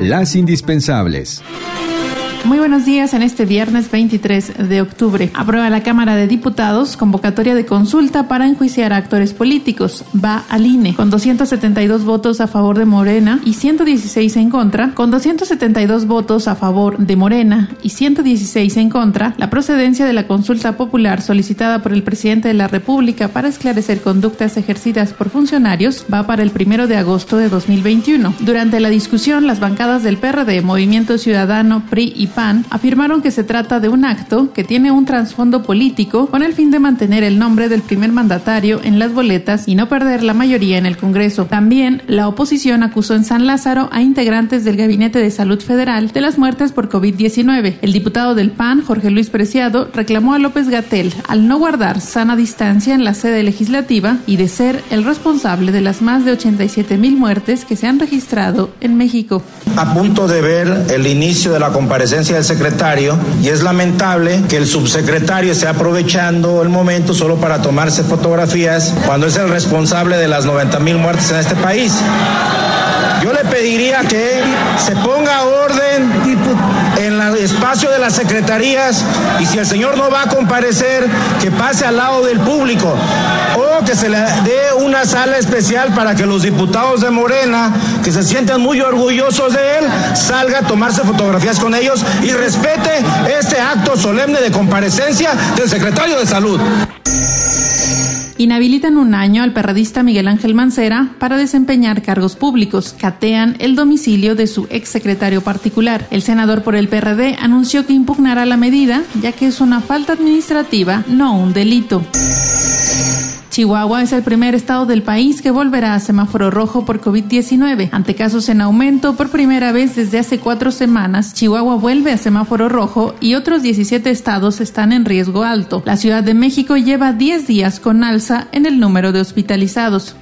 Las indispensables. Muy buenos días en este viernes 23 de octubre. Aprueba la Cámara de Diputados convocatoria de consulta para enjuiciar a actores políticos. Va al INE con 272 votos a favor de Morena y 116 en contra. Con 272 votos a favor de Morena y 116 en contra, la procedencia de la consulta popular solicitada por el presidente de la República para esclarecer conductas ejercidas por funcionarios va para el primero de agosto de 2021. Durante la discusión, las bancadas del PRD, Movimiento Ciudadano, PRI y PAN afirmaron que se trata de un acto que tiene un trasfondo político con el fin de mantener el nombre del primer mandatario en las boletas y no perder la mayoría en el Congreso. También la oposición acusó en San Lázaro a integrantes del Gabinete de Salud Federal de las muertes por COVID-19. El diputado del PAN, Jorge Luis Preciado, reclamó a López Gatel al no guardar sana distancia en la sede legislativa y de ser el responsable de las más de 87 mil muertes que se han registrado en México. A punto de ver el inicio de la comparecencia del secretario y es lamentable que el subsecretario esté aprovechando el momento solo para tomarse fotografías cuando es el responsable de las 90 mil muertes en este país. Yo le pediría que se ponga orden espacio de las secretarías y si el señor no va a comparecer, que pase al lado del público o que se le dé una sala especial para que los diputados de Morena, que se sientan muy orgullosos de él, salga a tomarse fotografías con ellos y respete este acto solemne de comparecencia del secretario de Salud. Inhabilitan un año al perradista Miguel Ángel Mancera para desempeñar cargos públicos. Catean el domicilio de su exsecretario particular. El senador por el PRD anunció que impugnará la medida, ya que es una falta administrativa, no un delito. Chihuahua es el primer estado del país que volverá a semáforo rojo por COVID-19. Ante casos en aumento, por primera vez desde hace cuatro semanas, Chihuahua vuelve a semáforo rojo y otros 17 estados están en riesgo alto. La Ciudad de México lleva 10 días con alza en el número de hospitalizados.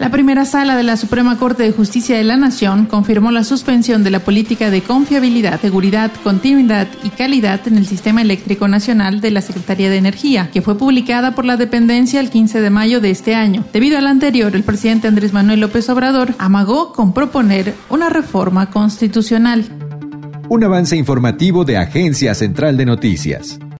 La primera sala de la Suprema Corte de Justicia de la Nación confirmó la suspensión de la política de confiabilidad, seguridad, continuidad y calidad en el sistema eléctrico nacional de la Secretaría de Energía, que fue publicada por la dependencia el 15 de mayo de este año. Debido al anterior, el presidente Andrés Manuel López Obrador amagó con proponer una reforma constitucional. Un avance informativo de Agencia Central de Noticias.